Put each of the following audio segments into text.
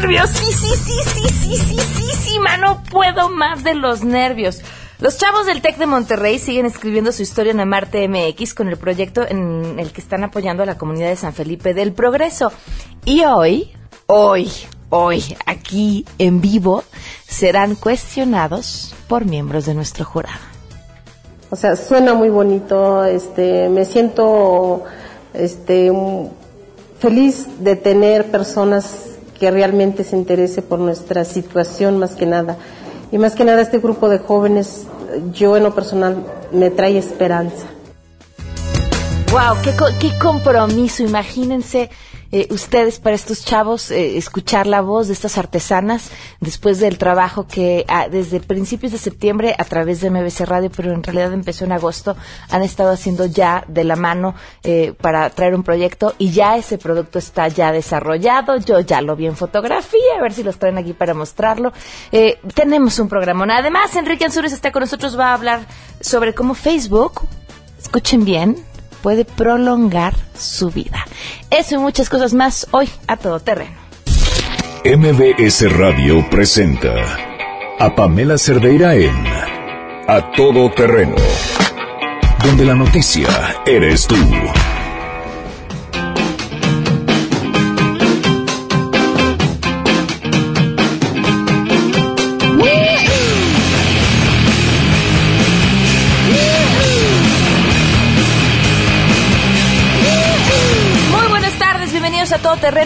nervios! Sí, sí, sí, sí, sí, sí, sí, sí, no puedo más de los nervios. Los chavos del TEC de Monterrey siguen escribiendo su historia en Amarte MX con el proyecto en el que están apoyando a la comunidad de San Felipe del Progreso. Y hoy, hoy, hoy, aquí en vivo, serán cuestionados por miembros de nuestro jurado. O sea, suena muy bonito, este, me siento este, feliz de tener personas que realmente se interese por nuestra situación más que nada. Y más que nada este grupo de jóvenes, yo en lo personal, me trae esperanza. ¡Wow! ¡Qué, qué compromiso! Imagínense eh, ustedes para estos chavos eh, escuchar la voz de estas artesanas después del trabajo que ah, desde principios de septiembre a través de MBC Radio, pero en realidad empezó en agosto, han estado haciendo ya de la mano eh, para traer un proyecto y ya ese producto está ya desarrollado. Yo ya lo vi en fotografía, a ver si los traen aquí para mostrarlo. tenemos un programa. Además, Enrique Ansures está con nosotros, va a hablar sobre cómo Facebook, escuchen bien, puede prolongar su vida. Eso y muchas cosas más hoy a todo terreno. MBS Radio presenta a Pamela Cerdeira en A Todo Terreno, donde la noticia eres tú.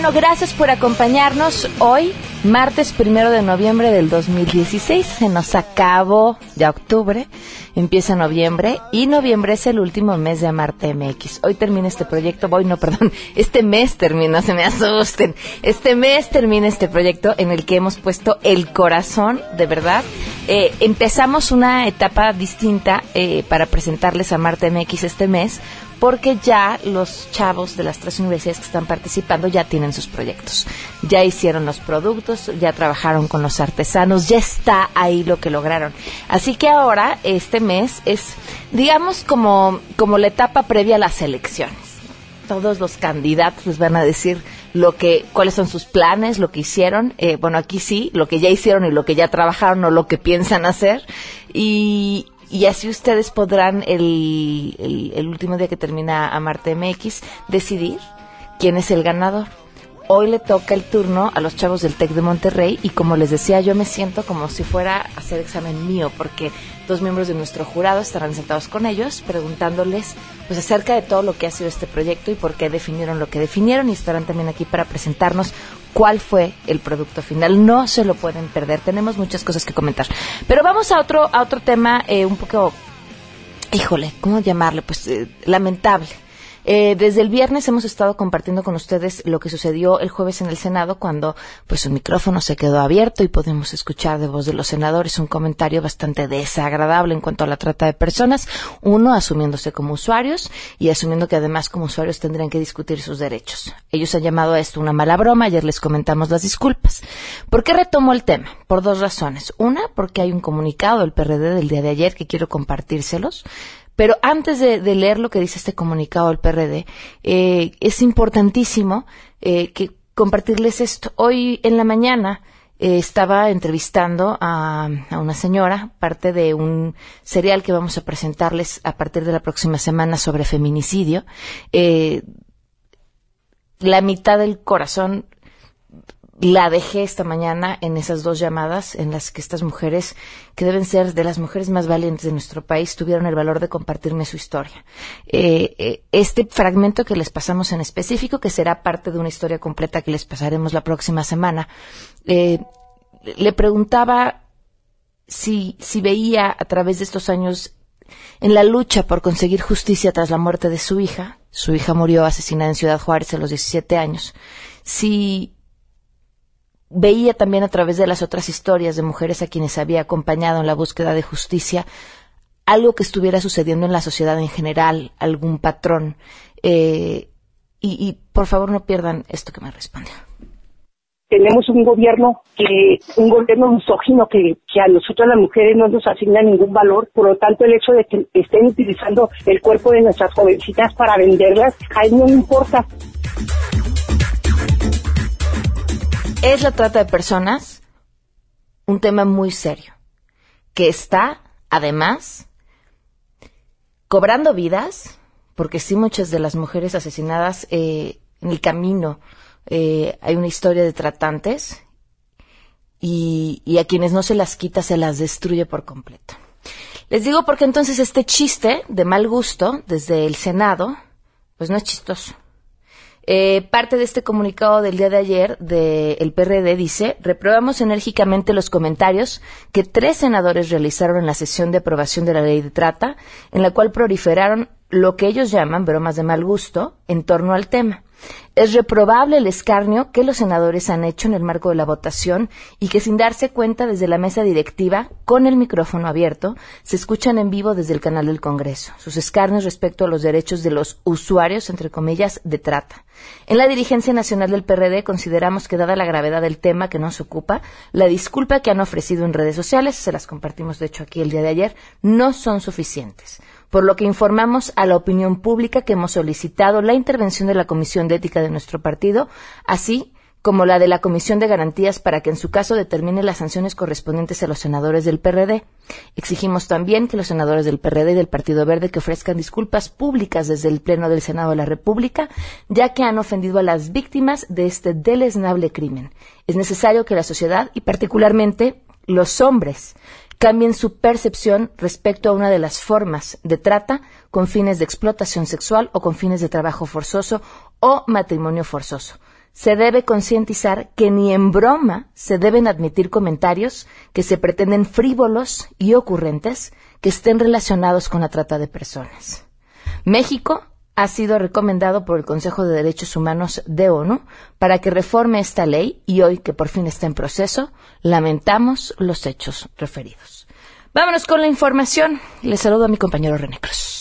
Terreno. Gracias por acompañarnos hoy, martes primero de noviembre del 2016. Se nos acabó ya octubre, empieza noviembre y noviembre es el último mes de Amarte MX. Hoy termina este proyecto, voy, no, perdón, este mes termina, se me asusten. Este mes termina este proyecto en el que hemos puesto el corazón, de verdad. Eh, empezamos una etapa distinta eh, para presentarles a Marte MX este mes porque ya los chavos de las tres universidades que están participando ya tienen sus proyectos. Ya hicieron los productos, ya trabajaron con los artesanos, ya está ahí lo que lograron. Así que ahora, este mes, es, digamos, como, como la etapa previa a las elecciones. Todos los candidatos les van a decir lo que, cuáles son sus planes, lo que hicieron. Eh, bueno, aquí sí, lo que ya hicieron y lo que ya trabajaron o lo que piensan hacer. Y, y así ustedes podrán el, el, último día que termina Amarte MX decidir quién es el ganador. Hoy le toca el turno a los chavos del TEC de Monterrey y como les decía, yo me siento como si fuera a hacer examen mío porque dos miembros de nuestro jurado estarán sentados con ellos preguntándoles pues acerca de todo lo que ha sido este proyecto y por qué definieron lo que definieron y estarán también aquí para presentarnos cuál fue el producto final. No se lo pueden perder. Tenemos muchas cosas que comentar. Pero vamos a otro, a otro tema eh, un poco, híjole, ¿cómo llamarle? Pues eh, lamentable. Eh, desde el viernes hemos estado compartiendo con ustedes lo que sucedió el jueves en el Senado cuando pues su micrófono se quedó abierto y podemos escuchar de voz de los senadores un comentario bastante desagradable en cuanto a la trata de personas, uno asumiéndose como usuarios y asumiendo que además como usuarios tendrían que discutir sus derechos. Ellos han llamado a esto una mala broma, ayer les comentamos las disculpas. ¿Por qué retomo el tema? Por dos razones. Una, porque hay un comunicado del PRD del día de ayer que quiero compartírselos pero antes de, leer lo que dice este comunicado del PRD, eh, es importantísimo eh, que compartirles esto. Hoy en la mañana eh, estaba entrevistando a, una señora, parte de un serial que vamos a presentarles a partir de la próxima semana sobre feminicidio. la mitad del corazón la dejé esta mañana en esas dos llamadas en las que estas mujeres, que deben ser de las mujeres más valientes de nuestro país, tuvieron el valor de compartirme su historia. Eh, eh, este fragmento que les pasamos en específico, que será parte de una historia completa que les pasaremos la próxima semana, eh, le preguntaba si, si veía a través de estos años en la lucha por conseguir justicia tras la muerte de su hija, su hija murió asesinada en Ciudad Juárez a los 17 años, si veía también a través de las otras historias de mujeres a quienes había acompañado en la búsqueda de justicia algo que estuviera sucediendo en la sociedad en general, algún patrón. Eh, y, por favor no pierdan esto que me responde. Tenemos un gobierno que, un gobierno misógino que, que a nosotros las mujeres no nos asigna ningún valor, por lo tanto el hecho de que estén utilizando el cuerpo de nuestras jovencitas para venderlas, a él no importa. Es la trata de personas un tema muy serio, que está, además, cobrando vidas, porque sí muchas de las mujeres asesinadas eh, en el camino eh, hay una historia de tratantes y, y a quienes no se las quita se las destruye por completo. Les digo porque entonces este chiste de mal gusto desde el Senado, pues no es chistoso. Eh, parte de este comunicado del día de ayer del PRD dice, reprobamos enérgicamente los comentarios que tres senadores realizaron en la sesión de aprobación de la ley de trata, en la cual proliferaron lo que ellos llaman bromas de mal gusto en torno al tema. Es reprobable el escarnio que los senadores han hecho en el marco de la votación y que sin darse cuenta desde la mesa directiva, con el micrófono abierto, se escuchan en vivo desde el canal del Congreso. Sus escarnios respecto a los derechos de los usuarios, entre comillas, de trata. En la dirigencia nacional del PRD consideramos que, dada la gravedad del tema que nos ocupa, la disculpa que han ofrecido en redes sociales, se las compartimos de hecho aquí el día de ayer, no son suficientes por lo que informamos a la opinión pública que hemos solicitado la intervención de la Comisión de Ética de nuestro partido, así como la de la Comisión de Garantías para que en su caso determine las sanciones correspondientes a los senadores del PRD. Exigimos también que los senadores del PRD y del Partido Verde que ofrezcan disculpas públicas desde el Pleno del Senado de la República, ya que han ofendido a las víctimas de este deleznable crimen. Es necesario que la sociedad y particularmente los hombres cambien su percepción respecto a una de las formas de trata con fines de explotación sexual o con fines de trabajo forzoso o matrimonio forzoso. Se debe concientizar que ni en broma se deben admitir comentarios que se pretenden frívolos y ocurrentes que estén relacionados con la trata de personas. México ha sido recomendado por el Consejo de Derechos Humanos de ONU para que reforme esta ley y hoy que por fin está en proceso, lamentamos los hechos referidos. Vámonos con la información. Le saludo a mi compañero René Cruz.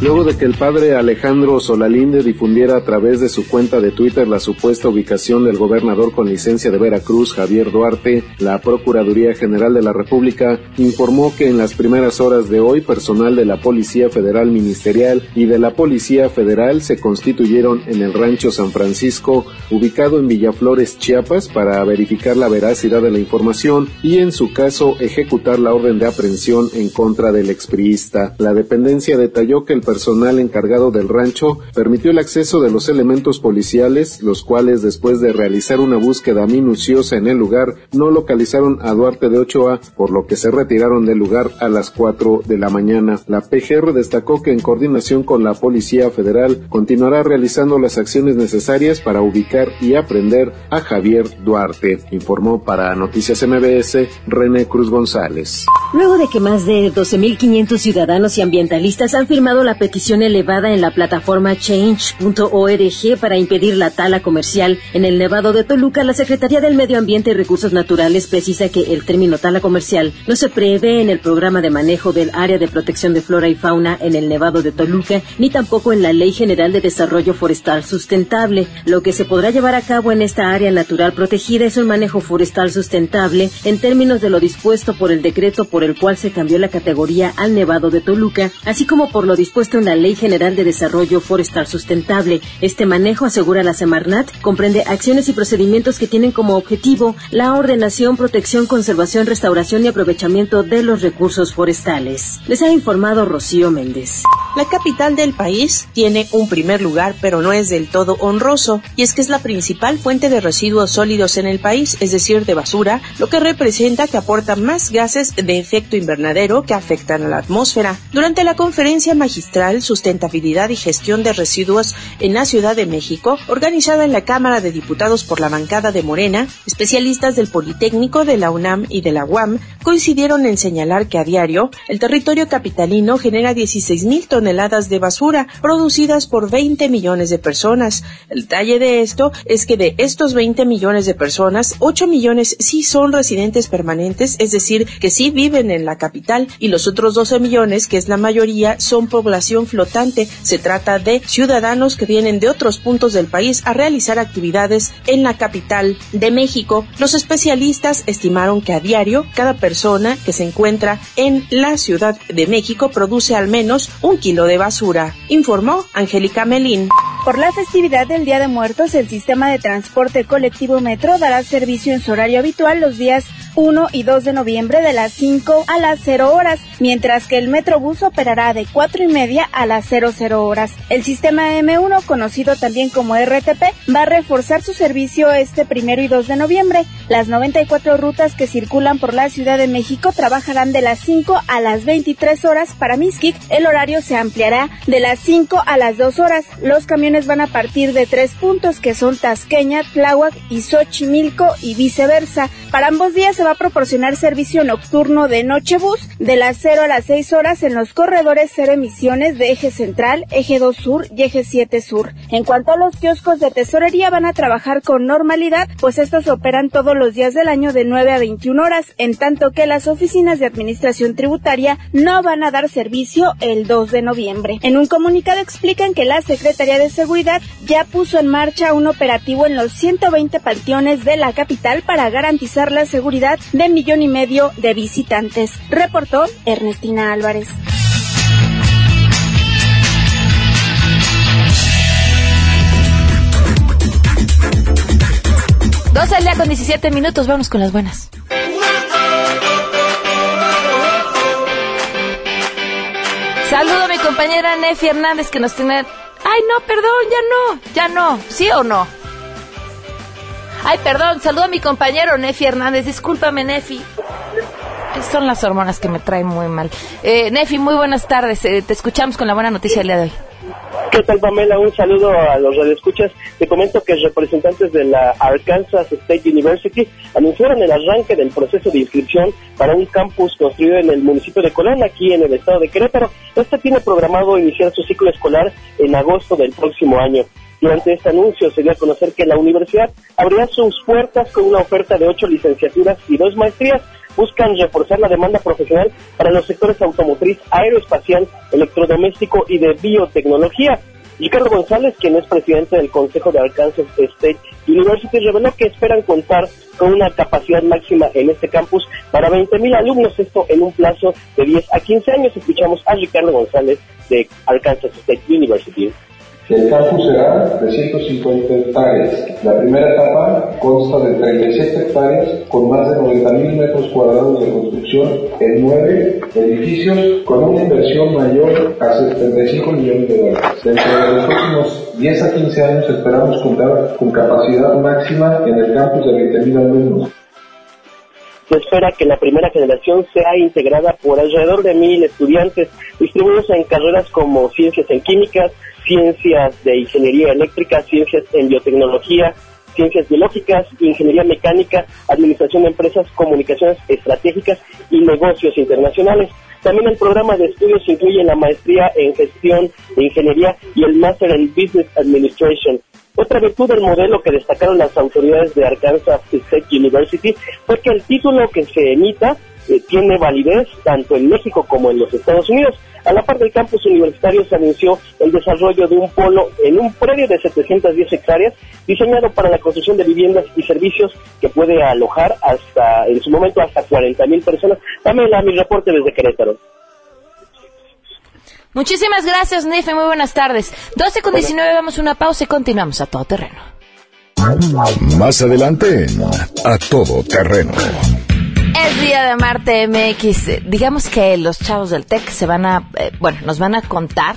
Luego de que el padre Alejandro Solalinde difundiera a través de su cuenta de Twitter la supuesta ubicación del gobernador con licencia de Veracruz, Javier Duarte, la Procuraduría General de la República informó que en las primeras horas de hoy personal de la Policía Federal Ministerial y de la Policía Federal se constituyeron en el rancho San Francisco, ubicado en Villaflores, Chiapas, para verificar la veracidad de la información y en su caso ejecutar la orden de aprehensión en contra del expriista. La dependencia detalló que el personal encargado del rancho permitió el acceso de los elementos policiales, los cuales después de realizar una búsqueda minuciosa en el lugar no localizaron a Duarte de Ochoa, por lo que se retiraron del lugar a las 4 de la mañana. La PGR destacó que en coordinación con la Policía Federal continuará realizando las acciones necesarias para ubicar y aprender a Javier Duarte, informó para Noticias MBS René Cruz González. Luego de que más de 12.500 ciudadanos y ambientalistas han firmado la petición elevada en la plataforma change.org para impedir la tala comercial en el Nevado de Toluca, la Secretaría del Medio Ambiente y Recursos Naturales precisa que el término tala comercial no se prevé en el programa de manejo del área de protección de flora y fauna en el Nevado de Toluca, ni tampoco en la Ley General de Desarrollo Forestal Sustentable. Lo que se podrá llevar a cabo en esta área natural protegida es un manejo forestal sustentable en términos de lo dispuesto por el decreto por el cual se cambió la categoría al Nevado de Toluca, así como por lo dispuesto en la Ley General de Desarrollo Forestal Sustentable. Este manejo, asegura la Semarnat, comprende acciones y procedimientos que tienen como objetivo la ordenación, protección, conservación, restauración y aprovechamiento de los recursos forestales. Les ha informado Rocío Méndez. La capital del país tiene un primer lugar, pero no es del todo honroso, y es que es la principal fuente de residuos sólidos en el país, es decir, de basura, lo que representa que aporta más gases de efecto invernadero que afectan a la atmósfera. Durante la conferencia magistral Sustentabilidad y Gestión de Residuos en la Ciudad de México, organizada en la Cámara de Diputados por la bancada de Morena, especialistas del Politécnico, de la UNAM y de la UAM coincidieron en señalar que a diario el territorio capitalino genera 16 mil toneladas de basura producidas por 20 millones de personas. El detalle de esto es que de estos 20 millones de personas, 8 millones sí son residentes permanentes, es decir, que sí viven en la capital y los otros 12 millones, que es la mayoría, son población flotante. Se trata de ciudadanos que vienen de otros puntos del país a realizar actividades en la capital de México. Los especialistas estimaron que a diario cada persona que se encuentra en la Ciudad de México produce al menos un kilo de basura, informó Angélica Melín. Por la festividad del Día de Muertos, el sistema de transporte colectivo Metro dará servicio en su horario habitual los días 1 y 2 de noviembre de las 5 a las 0 horas, mientras que el Metrobús operará de 4 y media a las 00 horas. El sistema M1, conocido también como RTP, va a reforzar su servicio este primero y 2 de noviembre. Las 94 rutas que circulan por la Ciudad de México trabajarán de las 5 a las 23 horas para Miskik. El horario se ampliará de las 5 a las 2 horas. Los camiones van a partir de tres puntos que son Tasqueña, Tláhuac y Xochimilco y viceversa. Para ambos días se va a proporcionar servicio nocturno de Nochebus de las 0 a las 6 horas en los corredores cero emisiones de Eje Central, Eje 2 Sur y Eje 7 Sur. En cuanto a los kioscos de tesorería van a trabajar con normalidad, pues estos operan todos los días del año de 9 a 21 horas, en tanto que las oficinas de administración tributaria no van a dar servicio el 2 de noviembre. En un comunicado explican que la Secretaría de Seguridad ya puso en marcha un operativo en los 120 panteones de la capital para garantizar la seguridad de millón y medio de visitantes, reportó Ernestina Álvarez. Dos al día con 17 minutos, vamos con las buenas. Saludo a mi compañera Nefi Hernández que nos tiene... Ay, no, perdón, ya no, ya no, ¿sí o no? Ay, perdón, saludo a mi compañero Nefi Hernández. Discúlpame, Nefi. Son las hormonas que me traen muy mal. Eh, Nefi, muy buenas tardes. Eh, te escuchamos con la buena noticia del día de hoy. ¿Qué tal, Pamela? Un saludo a los radioescuchas. Te comento que representantes de la Arkansas State University anunciaron el arranque del proceso de inscripción para un campus construido en el municipio de Colón, aquí en el estado de Querétaro. Este tiene programado iniciar su ciclo escolar en agosto del próximo año. Durante este anuncio se dio a conocer que la universidad abrirá sus puertas con una oferta de ocho licenciaturas y dos maestrías. Buscan reforzar la demanda profesional para los sectores automotriz, aeroespacial, electrodoméstico y de biotecnología. Ricardo González, quien es presidente del Consejo de Arkansas State University, reveló que esperan contar con una capacidad máxima en este campus para 20.000 alumnos, esto en un plazo de 10 a 15 años. Escuchamos a Ricardo González de Arkansas State University. El campus será de 150 hectáreas. La primera etapa consta de 37 hectáreas con más de 90.000 metros cuadrados de construcción en nueve edificios con una inversión mayor a 75 millones de dólares. Dentro de los próximos 10 a 15 años esperamos contar con capacidad máxima en el campus de 20.000 alumnos. Se espera que la primera generación sea integrada por alrededor de mil estudiantes distribuidos en carreras como ciencias en químicas, ciencias de ingeniería eléctrica, ciencias en biotecnología, ciencias biológicas, ingeniería mecánica, administración de empresas, comunicaciones estratégicas y negocios internacionales. También el programa de estudios incluye la maestría en gestión de ingeniería y el máster en business administration. Otra virtud del modelo que destacaron las autoridades de Arkansas State University fue que el título que se emita eh, tiene validez tanto en México como en los Estados Unidos. A la par del campus universitario se anunció el desarrollo de un polo en un predio de 710 hectáreas diseñado para la construcción de viviendas y servicios que puede alojar hasta, en su momento, hasta 40 mil personas. Dame la, mi reporte desde Querétaro. Muchísimas gracias, Nefe. Muy buenas tardes. 12 con 19, vamos a una pausa y continuamos a todo terreno. Más adelante A Todo Terreno. Es día de Marte MX. Digamos que los chavos del TEC se van a, eh, bueno, nos van a contar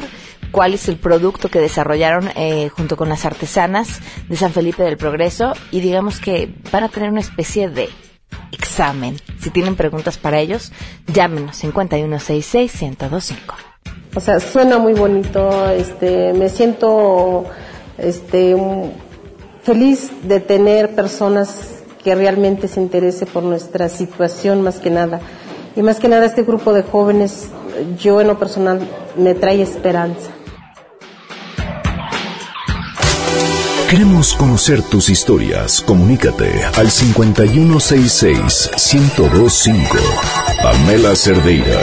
cuál es el producto que desarrollaron eh, junto con las artesanas de San Felipe del Progreso y digamos que van a tener una especie de examen. Si tienen preguntas para ellos, llámenos 5166-1025. O sea, suena muy bonito, este, me siento este, feliz de tener personas que realmente se interese por nuestra situación más que nada. Y más que nada este grupo de jóvenes, yo en lo personal, me trae esperanza. Queremos conocer tus historias. Comunícate al 5166-1025. Pamela Cerdeira.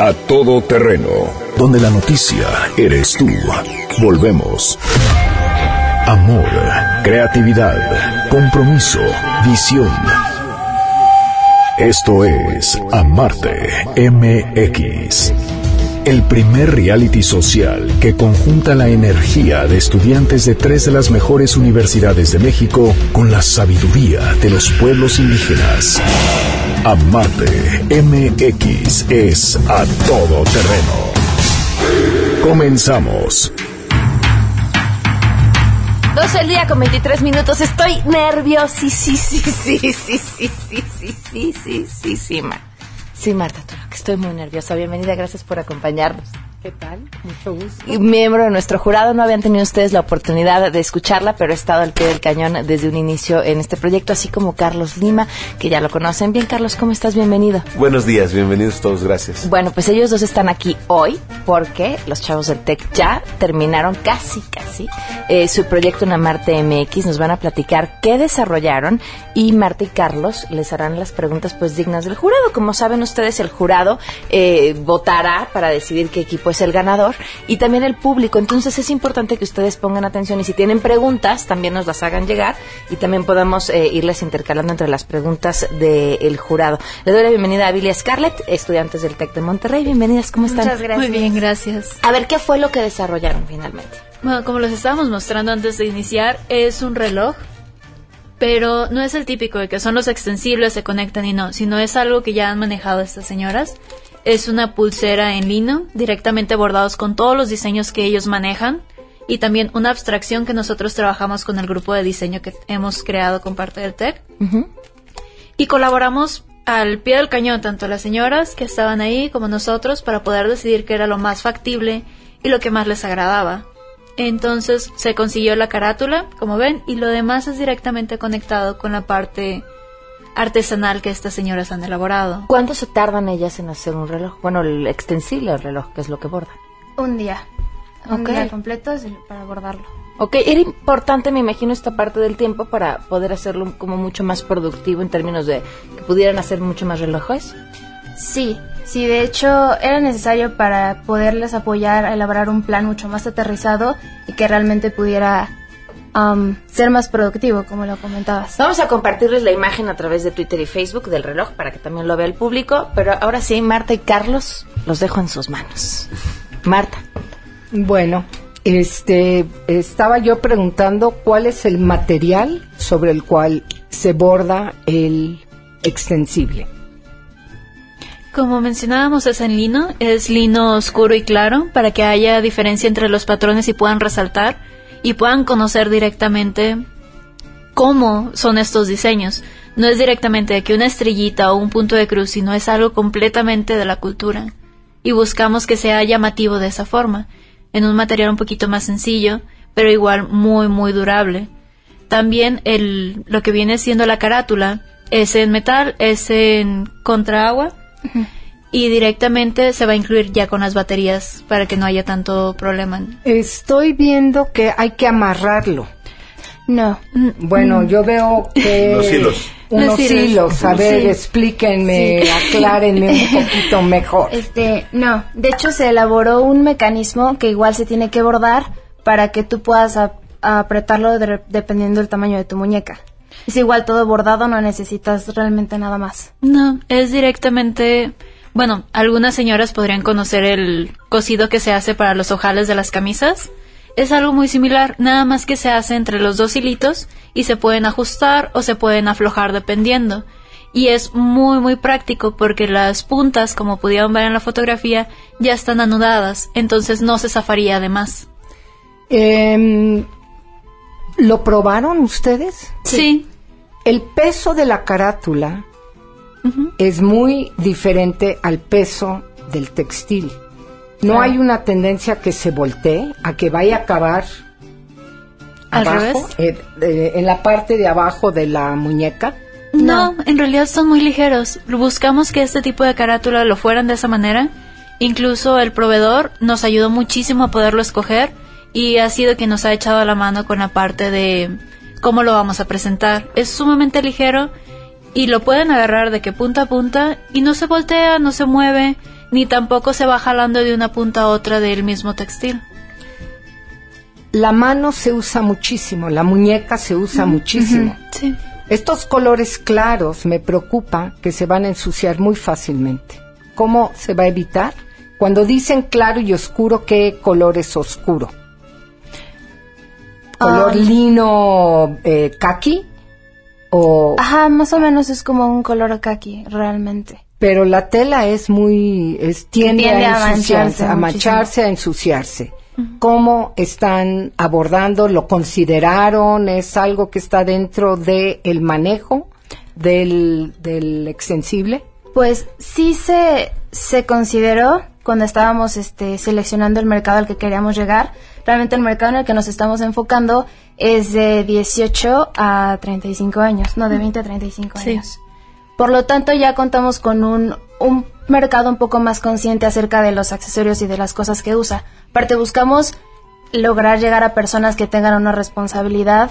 A todo terreno. Donde la noticia eres tú. Volvemos. Amor, creatividad, compromiso, visión. Esto es Amarte MX. el primer reality social que conjunta la energía de estudiantes de tres de las mejores universidades de México con la sabiduría de los pueblos indígenas. Amate MX es a todo terreno. Comenzamos. 12 del día con 23 minutos. Estoy nerviosísima. Sí, Marta Toro, que estoy muy nerviosa. Bienvenida, gracias por acompañarnos. ¿Qué tal? Mucho gusto. Y miembro de nuestro jurado, no habían tenido ustedes la oportunidad de escucharla, pero he estado al pie del cañón desde un inicio en este proyecto, así como Carlos Lima, que ya lo conocen. Bien, Carlos, ¿cómo estás? Bienvenido. Buenos días, bienvenidos todos, gracias. Bueno, pues ellos dos están aquí hoy porque los chavos del TEC ya terminaron casi, casi eh, su proyecto en Marte MX. Nos van a platicar qué desarrollaron y Marta y Carlos les harán las preguntas pues dignas del jurado. Como saben ustedes, el jurado eh, votará para decidir qué equipo es el ganador y también el público. Entonces es importante que ustedes pongan atención y si tienen preguntas también nos las hagan llegar y también podamos eh, irles intercalando entre las preguntas del jurado. Le doy la bienvenida a Billy Scarlett, estudiantes del TEC de Monterrey. Bienvenidas, ¿cómo están? Muchas gracias. Muy bien, gracias. A ver, ¿qué fue lo que desarrollaron finalmente? Bueno, como los estábamos mostrando antes de iniciar, es un reloj pero no es el típico de que son los extensibles, se conectan y no, sino es algo que ya han manejado estas señoras es una pulsera en lino, directamente bordados con todos los diseños que ellos manejan y también una abstracción que nosotros trabajamos con el grupo de diseño que hemos creado con parte del TEC. Y colaboramos al pie del cañón, tanto las señoras que estaban ahí como nosotros, para poder decidir qué era lo más factible y lo que más les agradaba. Entonces se consiguió la carátula, como ven, y lo demás es directamente conectado con la parte artesanal que estas señoras han elaborado. ¿Cuánto se tardan ellas en hacer un reloj? Bueno, el extensible reloj, que es lo que bordan. Un día. Un día completo para bordarlo. Ok, era importante, me imagino, esta parte del tiempo para poder hacerlo como mucho más productivo en términos de que pudieran hacer mucho más relojes. Sí, sí, de hecho era necesario para poderles apoyar a elaborar un plan mucho más aterrizado y que realmente pudiera ser más productivo, como lo comentabas. Vamos a compartirles la imagen a través de Twitter y Facebook del reloj para que también lo vea el público, pero ahora sí, Marta y Carlos, los dejo en sus manos. Marta. Bueno, este, estaba yo preguntando cuál es el material sobre el cual se borda el extensible. Como mencionábamos, es en lino, es lino oscuro y claro, para que haya diferencia entre los patrones y puedan resaltar y puedan conocer directamente cómo son estos diseños. No es directamente de que una estrellita o un punto de cruz, sino es algo completamente de la cultura. Y buscamos que sea llamativo de esa forma, en un material un poquito más sencillo, pero igual muy, muy durable. También el, lo que viene siendo la carátula es en metal, es en contraagua y directamente se va a incluir ya con las baterías para que no haya tanto problema. Estoy viendo que hay que amarrarlo. No. Mm, bueno, yo veo que... Los hilos. Unos hilos. A ver, explíquenme, aclárenme un poquito mejor. Este, no. De hecho, se elaboró un mecanismo que igual se tiene que bordar para que tú puedas apretarlo dependiendo del tamaño de tu muñeca. Es igual todo bordado, no necesitas realmente nada más. No, es directamente bueno, algunas señoras podrían conocer el cosido que se hace para los ojales de las camisas. Es algo muy similar, nada más que se hace entre los dos hilitos y se pueden ajustar o se pueden aflojar dependiendo. Y es muy muy práctico porque las puntas, como pudieron ver en la fotografía, ya están anudadas, entonces no se zafaría de más. Em, ¿Lo probaron ustedes? Sí. El peso de la carátula es muy diferente al peso del textil. No hay una tendencia que se voltee, a que vaya a acabar abajo, eh, eh, en la parte de abajo de la muñeca. No, en realidad son muy ligeros. Buscamos que este tipo de carátula lo fueran de esa manera. Incluso el proveedor nos ayudó muchísimo a poderlo escoger y ha sido quien nos ha echado la mano con la parte de cómo lo vamos a presentar. Es sumamente ligero y lo pueden agarrar de que punta a punta y no se voltea, no se mueve, ni tampoco se va jalando de una punta a otra del mismo textil. La mano se usa muchísimo, la muñeca se usa muchísimo. Sí. Estos colores claros me preocupa que se van a ensuciar muy fácilmente. ¿Cómo se va a evitar? Cuando dicen claro y oscuro, ¿qué color es oscuro? ¿Color Ah. lino eh, kaki? O, Ajá, más o menos es como un color kaki, realmente. pero la tela es muy, es, tiende, Tiende a a ensuciarse, a mancharse, a ensuciarse. ¿Cómo están abordando? ¿Lo consideraron? ¿Es algo que está dentro del el manejo del, del extensible? Pues sí se, se consideró cuando estábamos este, seleccionando el mercado al que queríamos llegar. Realmente el mercado en el que nos estamos enfocando es de 18 a 35 años, no de 20 a 35 Sí. años. Por lo tanto, ya contamos con un, un mercado un poco más consciente acerca de los accesorios y de las cosas que usa. Aparte, buscamos lograr llegar a personas que tengan una responsabilidad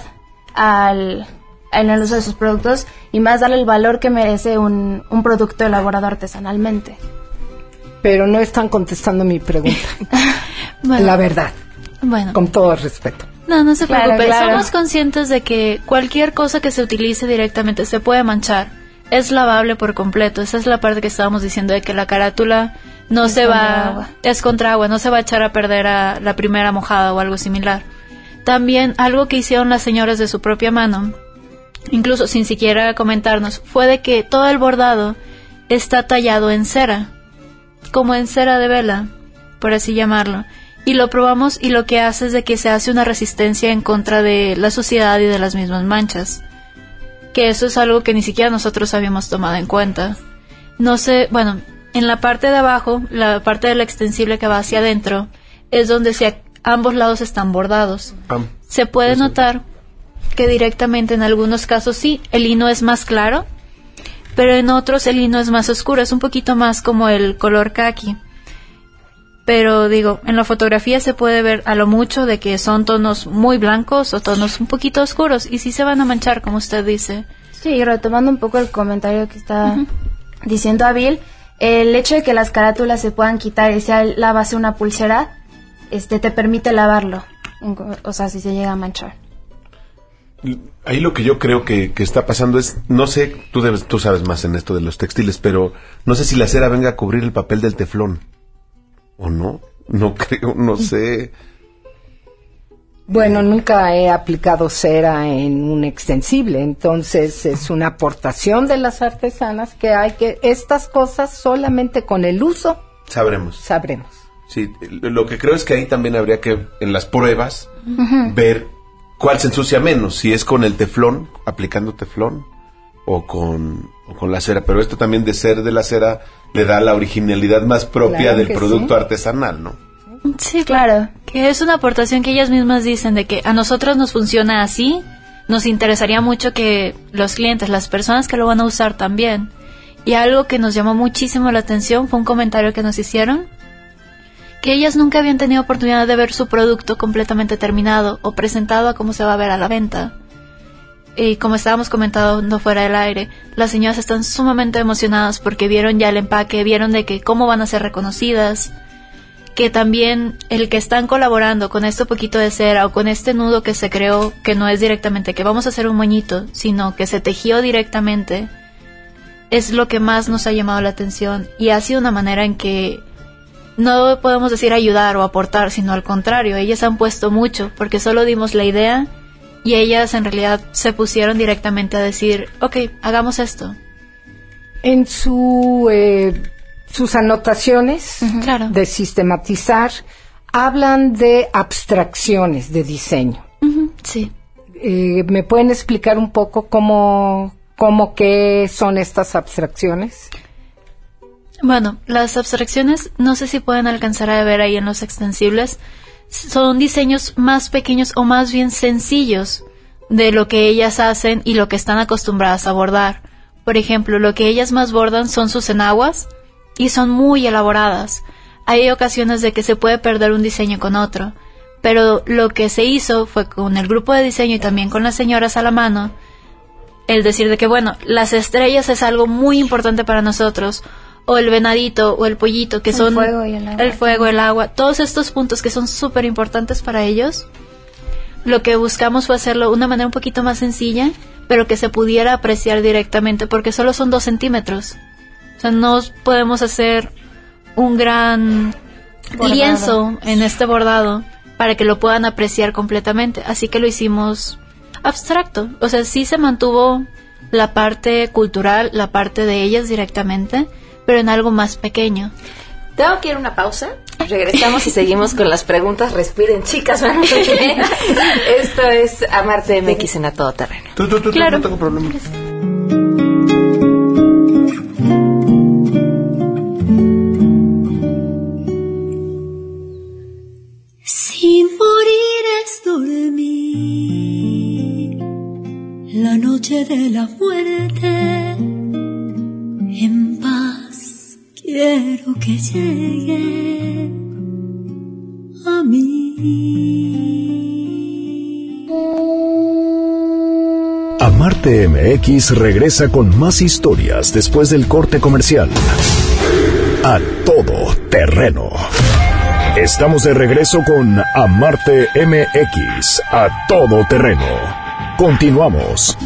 al, en el uso de sus productos y más darle el valor que merece un, un producto elaborado artesanalmente. Pero no están contestando mi pregunta. Bueno. La verdad, Bueno. con todo respeto. No, no se Claro, preocupe. claro. Somos conscientes de que cualquier cosa que se utilice directamente se puede manchar. Es lavable por completo. Esa es la parte que estábamos diciendo de que la carátula no Es se va agua. es contra agua, no se va a echar a perder a la primera mojada o algo similar. También algo que hicieron las señoras de su propia mano, incluso sin siquiera comentarnos, fue de que todo el bordado está tallado en cera, como en cera de vela, por así llamarlo. Y lo probamos y lo que hace es de que se hace una resistencia en contra de la suciedad y de las mismas manchas. Que eso es algo que ni siquiera nosotros habíamos tomado en cuenta. No sé, bueno, en la parte de abajo, la parte del extensible que va hacia adentro, es donde si a ambos lados están bordados. Pam. Se puede notar que directamente en algunos casos sí, el lino es más claro, pero en otros el lino es más oscuro, es un poquito más como el color kaki. Pero digo, en la fotografía se puede ver a lo mucho de que son tonos muy blancos o tonos un poquito oscuros y sí se van a manchar, como usted dice. Sí, y retomando un poco el comentario que está diciendo Abil, el hecho de que las carátulas se puedan quitar y sea la base una pulsera, este te permite lavarlo. O sea, si se llega a manchar. Ahí lo que yo creo que, que está pasando es, no sé, tú debes, tú sabes más en esto de los textiles, pero no sé si la cera venga a cubrir el papel del teflón. ¿O no? No creo, no sé. Bueno, nunca he aplicado cera en un extensible, entonces es una aportación de las artesanas que hay que estas cosas solamente con el uso Sabremos. sabremos. Sí, lo que creo es que ahí también habría que, en las pruebas, ver cuál se ensucia menos, si es con el teflón, aplicando teflón, o con, o con la cera. Pero esto también de ser de la cera le da la originalidad más propia Claro del producto sí. artesanal, ¿no? Sí, claro. Que es una aportación que ellas mismas dicen de que a nosotros nos funciona así, nos interesaría mucho que los clientes, las personas que lo van a usar también. Y algo que nos llamó muchísimo la atención fue un comentario que nos hicieron, que ellas nunca habían tenido oportunidad de ver su producto completamente terminado o presentado a cómo se va a ver a la venta. Y como estábamos comentando fuera del aire, las señoras están sumamente emocionadas porque vieron ya el empaque, vieron de que cómo van a ser reconocidas, que también el que están colaborando con este poquito de cera o con este nudo que se creó, que no es directamente que vamos a hacer un moñito, sino que se tejió directamente, es lo que más nos ha llamado la atención. Y ha sido una manera en que no podemos decir ayudar o aportar, sino al contrario, ellas han puesto mucho porque solo dimos la idea y ellas en realidad se pusieron directamente a decir, ok, hagamos esto. En su, eh, sus anotaciones Claro. de sistematizar, hablan de abstracciones de diseño. Sí. Eh, ¿Me pueden explicar un poco cómo, cómo qué son estas abstracciones? Bueno, las abstracciones no sé si pueden alcanzar a ver ahí en los extensibles. Son diseños más pequeños o más bien sencillos de lo que ellas hacen y lo que están acostumbradas a bordar. Por ejemplo, lo que ellas más bordan son sus enaguas y son muy elaboradas. Hay ocasiones de que se puede perder un diseño con otro, pero lo que se hizo fue con el grupo de diseño y también con las señoras a la mano, el decir de que bueno, las estrellas es algo muy importante para nosotros, o el venadito o el pollito, que El son fuego y el agua. el fuego, el agua, todos estos puntos que son súper importantes para ellos, lo que buscamos fue hacerlo de una manera un poquito más sencilla, pero que se pudiera apreciar directamente, porque solo son dos centímetros. O sea, no podemos hacer un gran lienzo en este bordado para que lo puedan apreciar completamente. Así que lo hicimos abstracto. O sea, sí se mantuvo la parte cultural, la parte de ellas directamente, pero en algo más pequeño. Tengo que ir a una pausa. Regresamos y seguimos con las preguntas. Respiren, chicas. Esto es Amarte MX en A Todo Terreno. Tú, tú, tú, tú, Claro. no tengo problema. Sin morir es dormir la noche de la muerte. Quiero que llegue a mí. Amarte MX regresa con más historias después del corte comercial. A todo terreno. Estamos de regreso con Amarte MX, a todo terreno. Continuamos.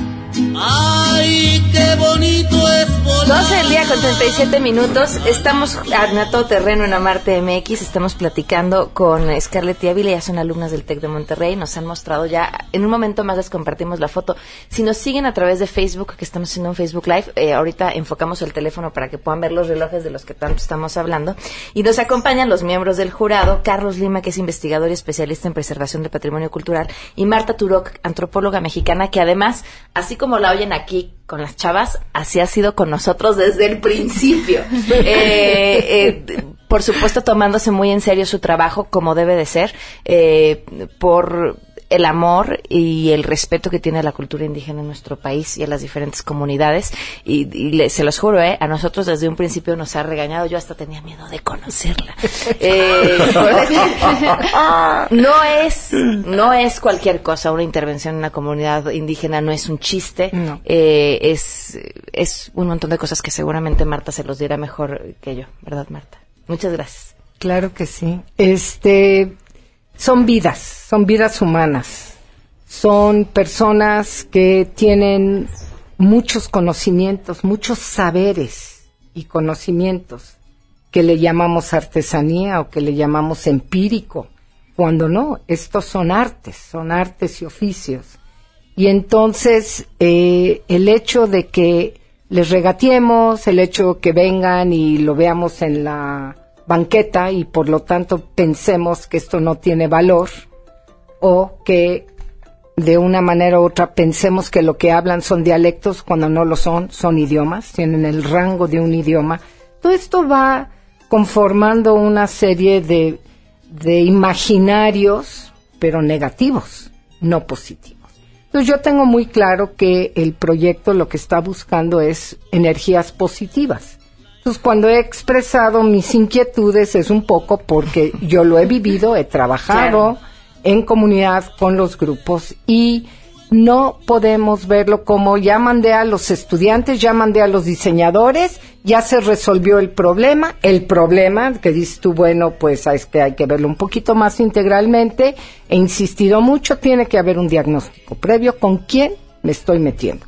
12 del día con 37 minutos. Estamos A Todo Terreno en Amarte MX. Estamos platicando con Scarlett y Ávila. Ya son alumnas del TEC de Monterrey. Nos han mostrado ya. En un momento más les compartimos la foto. Si nos siguen a través de Facebook, que estamos haciendo un Facebook Live, eh, ahorita enfocamos el teléfono para que puedan ver los relojes de los que tanto estamos hablando. Y nos acompañan los miembros del jurado. Carlos Lima, que es investigador y especialista en preservación del patrimonio cultural. Y Marta Turok, antropóloga mexicana, que además, así como la oyen aquí con las chavas, así ha sido con nosotros desde el principio. Eh, eh, por supuesto, tomándose muy en serio su trabajo, como debe de ser, eh, por el amor y el respeto que tiene a la cultura indígena en nuestro país y a las diferentes comunidades. Y, y le- se los juro, ¿eh? a nosotros desde un principio nos ha regañado. Yo hasta tenía miedo de conocerla. Eh, no es no es cualquier cosa una intervención en una comunidad indígena no es un chiste Eh, es es un montón de cosas que seguramente Marta se los dirá mejor que yo verdad Marta muchas gracias Claro que sí. Este, son vidas, son vidas humanas. Son personas que tienen muchos conocimientos, muchos saberes y conocimientos que le llamamos artesanía o que le llamamos empírico, cuando no, estos son artes, son artes y oficios. Y entonces eh, el hecho de que les regateemos, el hecho que vengan y lo veamos en la banqueta y por lo tanto pensemos que esto no tiene valor o que de una manera u otra pensemos que lo que hablan son dialectos cuando no lo son, son idiomas, tienen el rango de un idioma. Todo esto va conformando una serie de, de imaginarios, pero negativos, no positivos. Entonces yo tengo muy claro que el proyecto lo que está buscando es energías positivas. Entonces cuando he expresado mis inquietudes es un poco porque yo lo he vivido, he trabajado en comunidad con los grupos y no podemos verlo como ya mandé a los estudiantes, ya mandé a los diseñadores, ya se resolvió el problema. El problema, que dices tú, bueno, pues es que hay que verlo un poquito más integralmente. He insistido mucho, tiene que haber un diagnóstico previo con quién me estoy metiendo.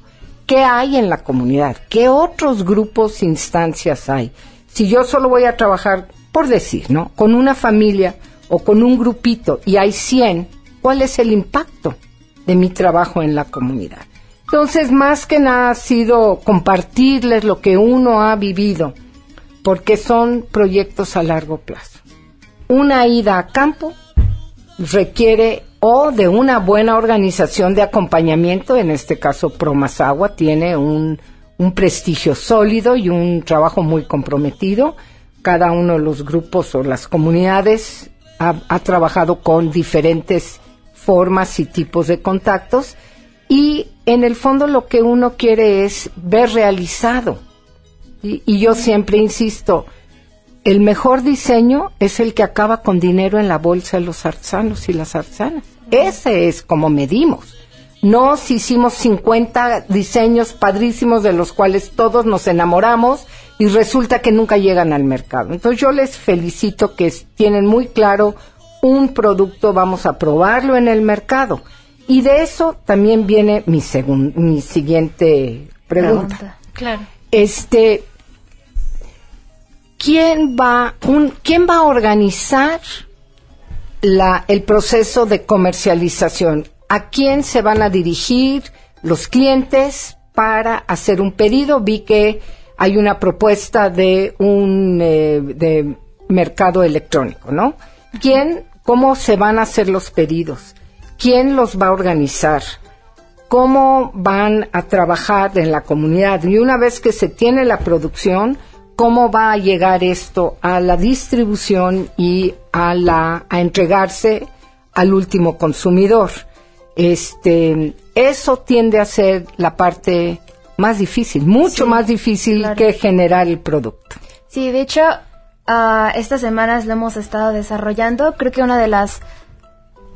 ¿Qué hay en la comunidad? ¿Qué otros grupos, instancias hay? Si yo solo voy a trabajar, por decir, ¿no? Con una familia o con un grupito y hay 100, ¿cuál es el impacto de mi trabajo en la comunidad? Entonces, más que nada ha sido compartirles lo que uno ha vivido, porque son proyectos a largo plazo. Una ida a campo requiere o de una buena organización de acompañamiento, en este caso Promasagua tiene un, prestigio sólido y un trabajo muy comprometido. Cada uno de los grupos o las comunidades ha, trabajado con diferentes formas y tipos de contactos y en el fondo lo que uno quiere es ver realizado. Y yo siempre insisto, el mejor diseño es el que acaba con dinero en la bolsa de los artesanos y las artesanas. Ese es como medimos. No si hicimos 50 diseños padrísimos de los cuales todos nos enamoramos y resulta que nunca llegan al mercado. Entonces yo les felicito que tienen muy claro un producto, vamos a probarlo en el mercado. Y de eso también viene mi, segun- mi siguiente pregunta. Claro. Este, ¿quién va, quién va a organizar la, el proceso de comercialización? ¿A quién se van a dirigir los clientes para hacer un pedido? Vi que hay una propuesta de un eh, de mercado electrónico, ¿no? ¿Quién, cómo se van a hacer los pedidos? ¿Quién los va a organizar? ¿Cómo van a trabajar en la comunidad? Y una vez que se tiene la producción, ¿cómo va a llegar esto a la distribución y a la a entregarse al último consumidor? Este, eso tiende a ser la parte más difícil, mucho Sí, más difícil claro. que generar el producto. Sí, de hecho, ah, estas semanas lo hemos estado desarrollando. Creo que una de las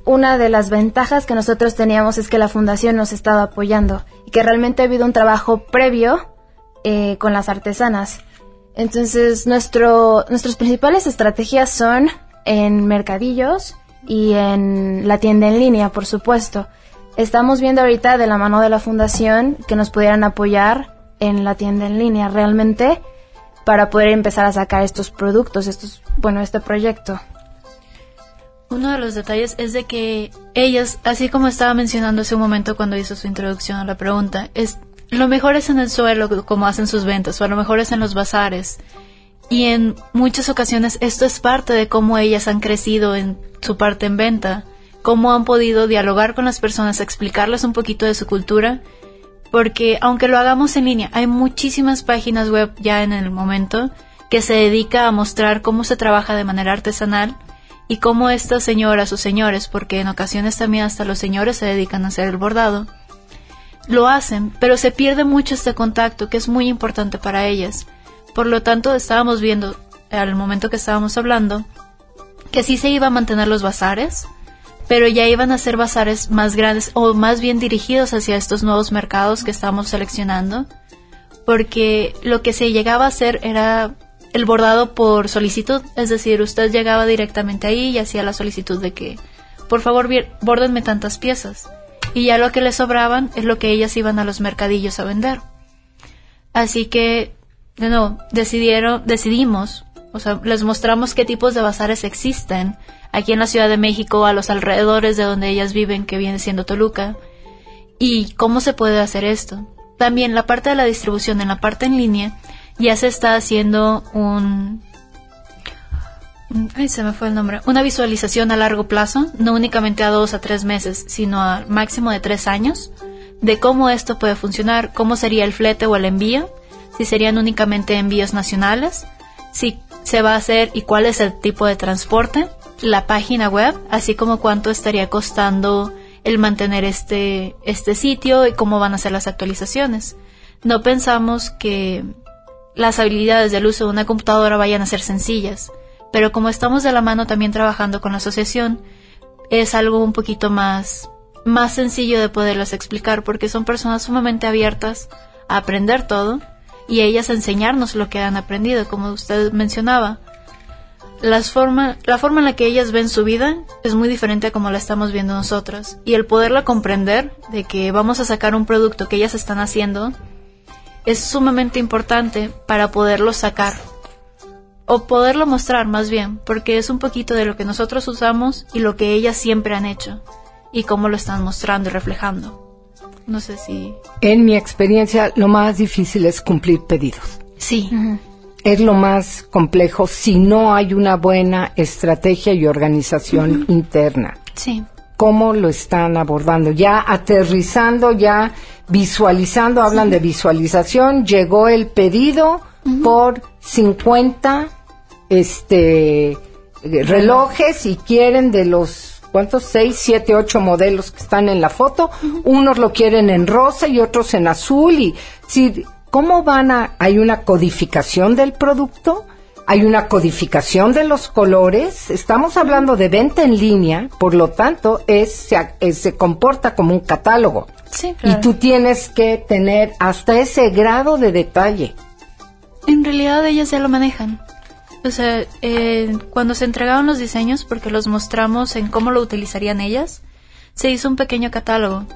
una de las ventajas que nosotros teníamos es que la fundación nos estaba apoyando y que realmente ha habido un trabajo previo eh, con las artesanas. Entonces, nuestro, nuestras principales estrategias son en mercadillos y en la tienda en línea, por supuesto. Estamos viendo ahorita de la mano de la fundación que nos pudieran apoyar en la tienda en línea realmente para poder empezar a sacar estos productos, estos, bueno, este proyecto. Uno de los detalles es de que ellas, así como estaba mencionando hace un momento cuando hizo su introducción a la pregunta, es lo mejor es en el suelo como hacen sus ventas, o a lo mejor es en los bazares. Y en muchas ocasiones esto es parte de cómo ellas han crecido en su parte en venta, cómo han podido dialogar con las personas, explicarles un poquito de su cultura, porque aunque lo hagamos en línea, hay muchísimas páginas web ya en el momento que se dedica a mostrar cómo se trabaja de manera artesanal y cómo estas señoras o señores, porque en ocasiones también hasta los señores se dedican a hacer el bordado, lo hacen, pero se pierde mucho este contacto que es muy importante para ellas. Por lo tanto, estábamos viendo al momento que estábamos hablando que sí se iba a mantener los bazares, pero ya iban a ser bazares más grandes o más bien dirigidos hacia estos nuevos mercados que estamos seleccionando, porque lo que se llegaba a hacer era el bordado por solicitud, es decir, usted llegaba directamente ahí y hacía la solicitud de que, por favor, bórdenme tantas piezas, y ya lo que le sobraban es lo que ellas iban a los mercadillos a vender. Así que, de nuevo, decidieron, decidimos, o sea, les mostramos qué tipos de bazares existen aquí en la Ciudad de México, a los alrededores de donde ellas viven, que viene siendo Toluca, y cómo se puede hacer esto. También la parte de la distribución en la parte en línea ya se está haciendo un Ay, se me fue el nombre. Una visualización a largo plazo, no únicamente a dos a tres meses, sino a máximo de tres años, de cómo esto puede funcionar, cómo sería el flete o el envío, si serían únicamente envíos nacionales, si se va a hacer y cuál es el tipo de transporte, la página web, así como cuánto estaría costando el mantener este, este sitio y cómo van a ser las actualizaciones. No pensamos que las habilidades del uso de una computadora vayan a ser sencillas, pero como estamos de la mano también trabajando con la asociación, es algo un poquito más, más sencillo de poderles explicar porque son personas sumamente abiertas a aprender todo y ellas a enseñarnos lo que han aprendido, como usted mencionaba. Las forma, la forma en la que ellas ven su vida es muy diferente a como la estamos viendo nosotros. Y el poderla comprender de que vamos a sacar un producto que ellas están haciendo es sumamente importante para poderlo sacar o poderlo mostrar más bien, porque es un poquito de lo que nosotros usamos y lo que ellas siempre han hecho y cómo lo están mostrando y reflejando. No sé si... En mi experiencia, lo más difícil es cumplir pedidos. Sí. Es lo más complejo si no hay una buena estrategia y organización interna. Sí. ¿Cómo lo están abordando? Ya aterrizando, ya visualizando, hablan de visualización, llegó el pedido por 50 este, relojes y quieren de los ¿cuántos? Seis, siete, ocho modelos que están en la foto. Unos lo quieren en rosa y otros en azul. Y si, ¿cómo van a? Hay una codificación del producto, hay una codificación de los colores. Estamos hablando de venta en línea, por lo tanto, es, se, es- se comporta como un catálogo. Sí, Y tú tienes que tener hasta ese grado de detalle. En realidad ellas ya lo manejan. O sea, eh, cuando se entregaron los diseños, porque los mostramos en cómo lo utilizarían ellas, se hizo un pequeño catálogo.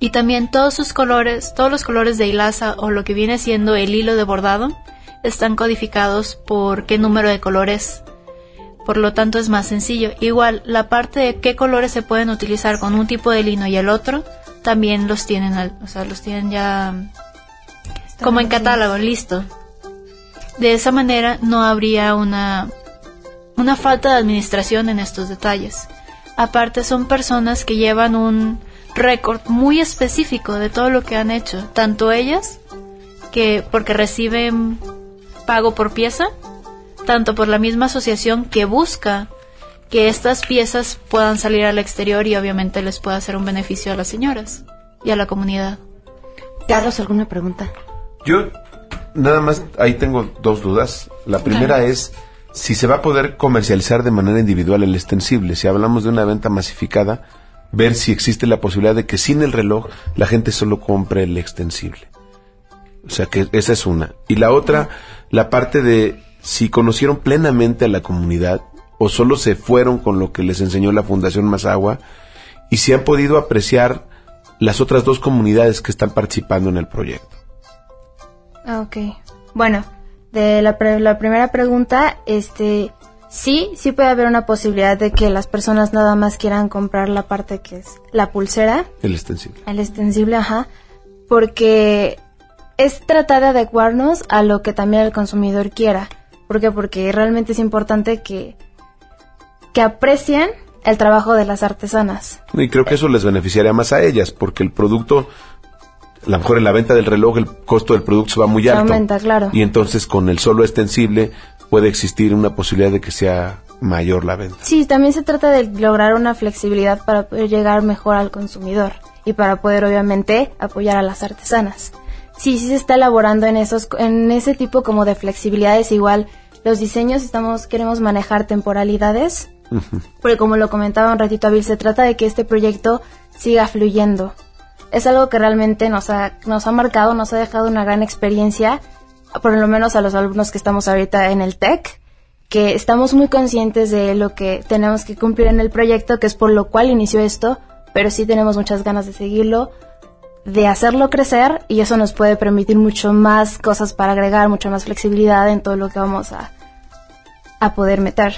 Y también todos sus colores, todos los colores de hilaza o lo que viene siendo el hilo de bordado, están codificados por qué número de colores. Por lo tanto es más sencillo. Igual, la parte de qué colores se pueden utilizar con un tipo de lino y el otro, también los tienen, al- o sea, los tienen ya como en catálogo, listo. De esa manera no habría una, una falta de administración en estos detalles. Aparte son personas que llevan un récord muy específico de todo lo que han hecho, tanto ellas, que porque reciben pago por pieza, tanto por la misma asociación que busca que estas piezas puedan salir al exterior y obviamente les pueda hacer un beneficio a las señoras y a la comunidad. Carlos, ¿alguna pregunta? Yo nada más ahí tengo dos dudas. La primera es si se va a poder comercializar de manera individual el extensible. Si hablamos de una venta masificada, ver si existe la posibilidad de que sin el reloj la gente solo compre el extensible. O sea que esa es una. Y la otra, la parte de si conocieron plenamente a la comunidad o solo se fueron con lo que les enseñó la Fundación Más Agua y si han podido apreciar las otras dos comunidades que están participando en el proyecto. Ah, Ok. Bueno, de la, pre- la primera pregunta, este, sí, sí puede haber una posibilidad de que las personas nada más quieran comprar la parte que es la pulsera, El extensible. el extensible, ajá, porque es tratar de adecuarnos a lo que también el consumidor quiera. ¿Por qué? Porque realmente es importante que, que aprecien el trabajo de las artesanas. Y creo que eso les beneficiaría más a ellas, porque el producto, a lo mejor en la venta del reloj, el costo del producto se va muy Se alto. aumenta, claro. Y entonces con el solo extensible puede existir una posibilidad de que sea mayor la venta. Sí, también se trata de lograr una flexibilidad para poder llegar mejor al consumidor y para poder obviamente apoyar a las artesanas. Sí, sí se está elaborando en esos en ese tipo como de flexibilidades igual los diseños estamos queremos manejar temporalidades, porque como lo comentaba un ratito Abil, se trata de que este proyecto siga fluyendo. Es algo que realmente nos ha nos ha marcado, nos ha dejado una gran experiencia, por lo menos a los alumnos que estamos ahorita en el TEC que estamos muy conscientes de lo que tenemos que cumplir en el proyecto, que es por lo cual inició esto, pero sí tenemos muchas ganas de seguirlo, de hacerlo crecer y eso nos puede permitir mucho más cosas para agregar, mucha más flexibilidad en todo lo que vamos a, a poder meter.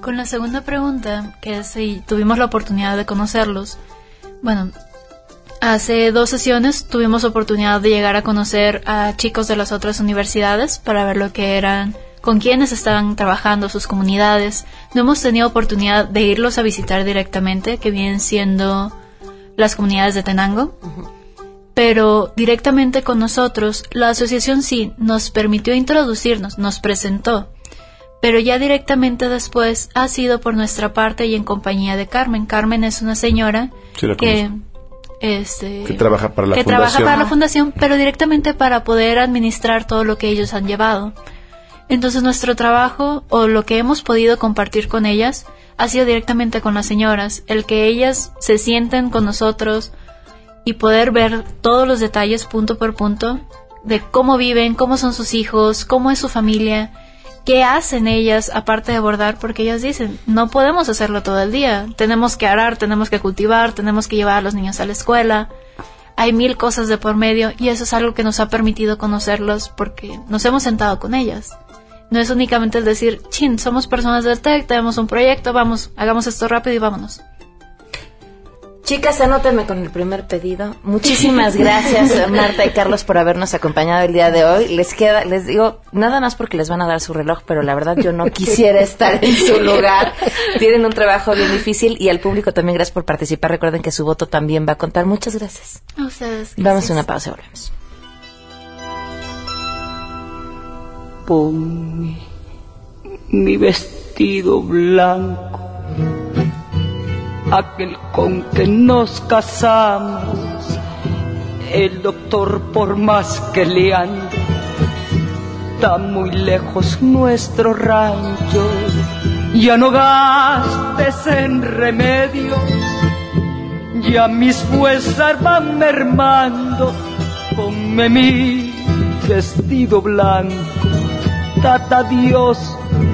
Con la segunda pregunta, que es si tuvimos la oportunidad de conocerlos, bueno, hace dos sesiones tuvimos oportunidad de llegar a conocer a chicos de las otras universidades para ver lo que eran, con quiénes estaban trabajando, sus comunidades. No hemos tenido oportunidad de irlos a visitar directamente, que vienen siendo las comunidades de Tenango. Pero directamente con nosotros, la asociación sí nos permitió introducirnos, nos presentó pero ya directamente después ha sido por nuestra parte y en compañía de Carmen. Carmen es una señora Sí, que conozco. Este Que trabaja para la que fundación. trabaja para la fundación, pero directamente para poder administrar todo lo que ellos han llevado. Entonces nuestro trabajo o lo que hemos podido compartir con ellas ha sido directamente con las señoras, el que ellas se sienten con nosotros y poder ver todos los detalles punto por punto de cómo viven, cómo son sus hijos, cómo es su familia, qué hacen ellas aparte de bordar, porque ellas dicen, no podemos hacerlo todo el día, tenemos que arar, tenemos que cultivar, tenemos que llevar a los niños a la escuela, hay mil cosas de por medio y eso es algo que nos ha permitido conocerlos porque nos hemos sentado con ellas. No es únicamente el decir, chin, somos personas del TEC, tenemos un proyecto, vamos, hagamos esto rápido y vámonos. Chicas, anótenme con el primer pedido. Muchísimas gracias, Marta y Carlos, por habernos acompañado el día de hoy. Les queda, les digo, nada más porque les van a dar su reloj, pero la verdad yo no quisiera estar en su lugar. Tienen un trabajo bien difícil y al público también gracias por participar. Recuerden que su voto también va a contar. Muchas gracias. A ustedes. Vamos a una pausa y volvemos. Ponme mi vestido blanco, aquel con que nos casamos. El doctor, por más que le ande, está muy lejos nuestro rancho. Ya no gastes en remedios, ya mis fuerzas van mermando. Ponme mi vestido blanco, tata Dios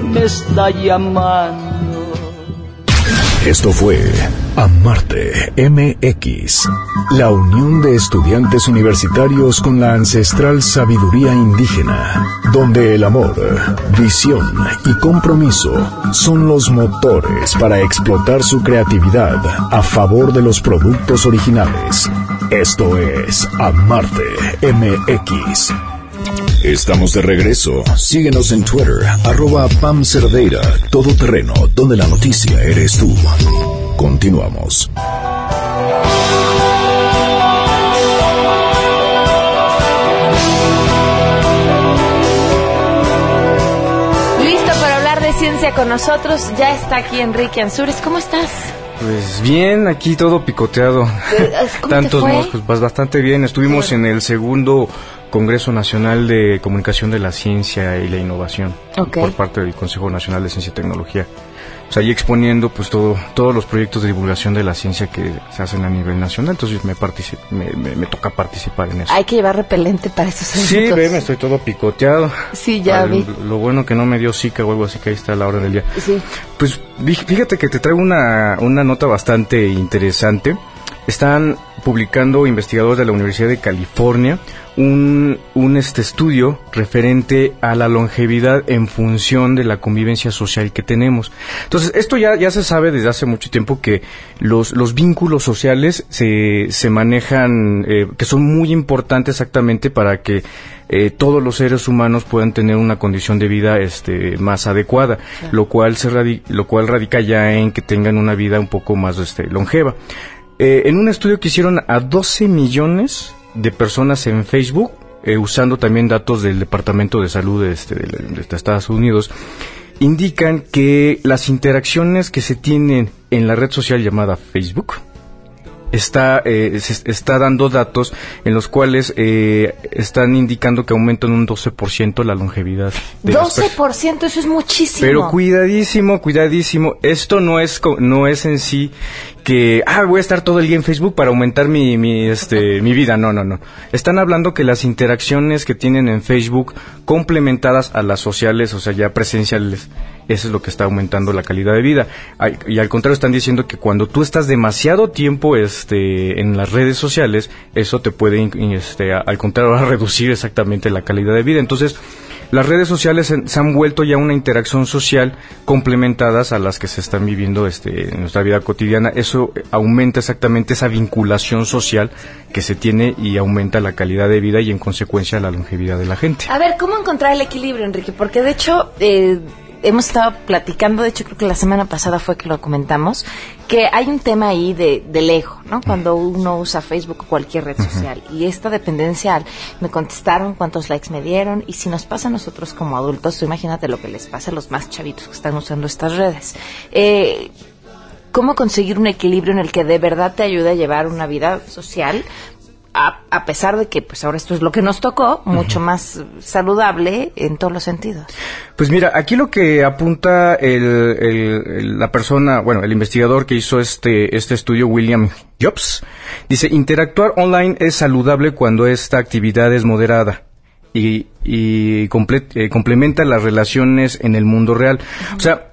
me está llamando. Esto fue Amarte MX, la unión de estudiantes universitarios con la ancestral sabiduría indígena, donde el amor, visión y compromiso son los motores para explotar su creatividad a favor de los productos originales. Esto es Amarte MX. Estamos de regreso. Síguenos en Twitter, arroba Pam Cerdeira, todo terreno, donde la noticia eres tú. Continuamos. Listo para hablar de ciencia con nosotros. Ya está aquí Enrique Ansures. ¿Cómo estás? Pues bien, aquí todo picoteado. ¿Cómo Tantos te fue? modos, pues vas bastante bien. Estuvimos en el segundo Congreso Nacional de Comunicación de la Ciencia y la Innovación por parte del Consejo Nacional de Ciencia y Tecnología. O sea, ahí exponiendo pues todo, todos los proyectos de divulgación de la ciencia que se hacen a nivel nacional. Entonces me, me, me- me toca participar en eso. Hay que llevar repelente para esos Sí, eventos. ve, me estoy todo picoteado. Sí, ya Al- vi. Lo bueno que no me dio zika o algo así que ahí está a la hora del día. Sí. Pues fí- fíjate que te traigo una, una nota bastante interesante. Están publicando investigadores de la Universidad de California un, un este estudio referente a la longevidad en función de la convivencia social que tenemos. Entonces, esto ya, ya se sabe desde hace mucho tiempo que los, los vínculos sociales se, se manejan, eh, que son muy importantes exactamente para que eh, todos los seres humanos puedan tener una condición de vida este, más adecuada, lo cual se radi- lo cual radica ya en que tengan una vida un poco más este, longeva. Eh, en un estudio que hicieron a 12 millones de personas en Facebook, eh, usando también datos del Departamento de Salud de, este, de, de Estados Unidos, indican que las interacciones que se tienen en la red social llamada Facebook, está, eh, se está dando datos en los cuales eh, están indicando que aumentan un 12% la longevidad. De las personas. 12%, eso es muchísimo. Pero cuidadísimo, cuidadísimo. Esto no es no es en sí que ah voy a estar todo el día en Facebook para aumentar mi mi este mi vida. No, no, no. Están hablando que las interacciones que tienen en Facebook complementadas a las sociales, o sea, ya presenciales, eso es lo que está aumentando la calidad de vida. Y al contrario están diciendo que cuando tú estás demasiado tiempo este en las redes sociales, eso te puede este al contrario reducir exactamente la calidad de vida. Entonces, las redes sociales se, han vuelto ya una interacción social complementadas a las que se están viviendo este, en nuestra vida cotidiana. Eso eh, aumenta exactamente esa vinculación social que se tiene y aumenta la calidad de vida y en consecuencia la longevidad de la gente. A ver, ¿cómo encontrar el equilibrio, Enrique? Porque de hecho, eh, hemos estado platicando, de hecho creo que la semana pasada fue que lo comentamos, que hay un tema ahí de, del ego, ¿no? Cuando uno usa Facebook o cualquier red social. Y esta dependencia, me contestaron cuántos likes me dieron, y si nos pasa a nosotros como adultos, tú imagínate lo que les pasa a los más chavitos que están usando estas redes. Eh, ¿Cómo conseguir un equilibrio en el que de verdad te ayude a llevar una vida social? A, a pesar de que pues ahora esto es lo que nos tocó, mucho más saludable en todos los sentidos. Pues mira, aquí lo que apunta el, el- el- la persona, bueno, el investigador que hizo este, este estudio, William Jobs, dice, interactuar online es saludable cuando esta actividad es moderada y, y comple- eh, complementa las relaciones en el mundo real. O sea,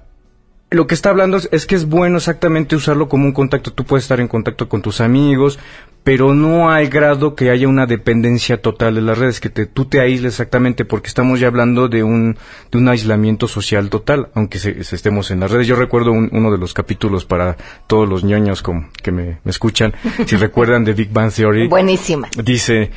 lo que está hablando es, es que es bueno exactamente usarlo como un contacto. Tú puedes estar en contacto con tus amigos, pero no al grado que haya una dependencia total de las redes, que te, tú te aísles exactamente, porque estamos ya hablando de un, de un aislamiento social total, aunque se, se estemos en las redes. Yo recuerdo un- uno de los capítulos para todos los ñoños como, que me, me escuchan, si recuerdan de Big Bang Theory. Buenísima. Dice,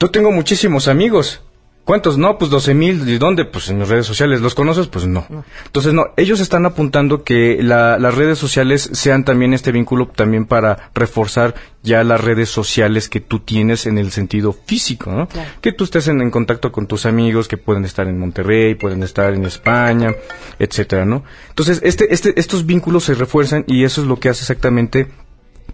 yo tengo muchísimos amigos. ¿Cuántos? No, pues 12 mil. ¿De dónde? Pues en las redes sociales. ¿Los conoces? Pues no. Entonces, no, ellos están apuntando que la- las redes sociales sean también este vínculo también para reforzar ya las redes sociales que tú tienes en el sentido físico, ¿no? Claro. Que tú estés en, en contacto con tus amigos que pueden estar en Monterrey, pueden estar en España, etcétera, ¿no? Entonces, este, este, estos vínculos se refuerzan y eso es lo que hace exactamente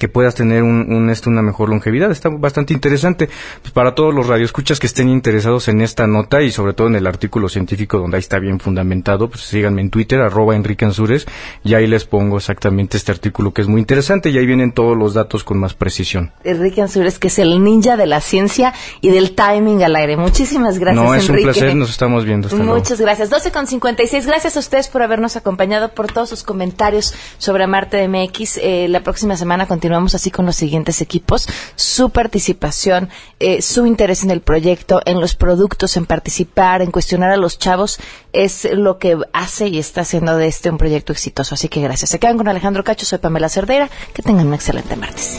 que puedas tener un, un, este, una mejor longevidad. Está bastante interesante. Pues para todos los radioescuchas que estén interesados en esta nota y sobre todo en el artículo científico donde ahí está bien fundamentado, pues síganme en Twitter, arroba Enrique Ansures, y ahí les pongo exactamente este artículo que es muy interesante y ahí vienen todos los datos con más precisión. Enrique Ansures, que es el ninja de la ciencia y del timing al aire. Muchísimas gracias, No, es Enrique. un placer, nos estamos viendo. Hasta Muchas luego. gracias. 12 con 56. Gracias a ustedes por habernos acompañado, por todos sus comentarios sobre Marte de MX. Eh, la próxima semana continuamos así con los siguientes equipos. Su participación, eh, su interés en el proyecto, en los productos, en participar, en cuestionar a los chavos, es lo que hace y está haciendo de este un proyecto exitoso. Así que gracias. Se quedan con Alejandro Cacho, soy Pamela Cerdeira. Que tengan un excelente martes.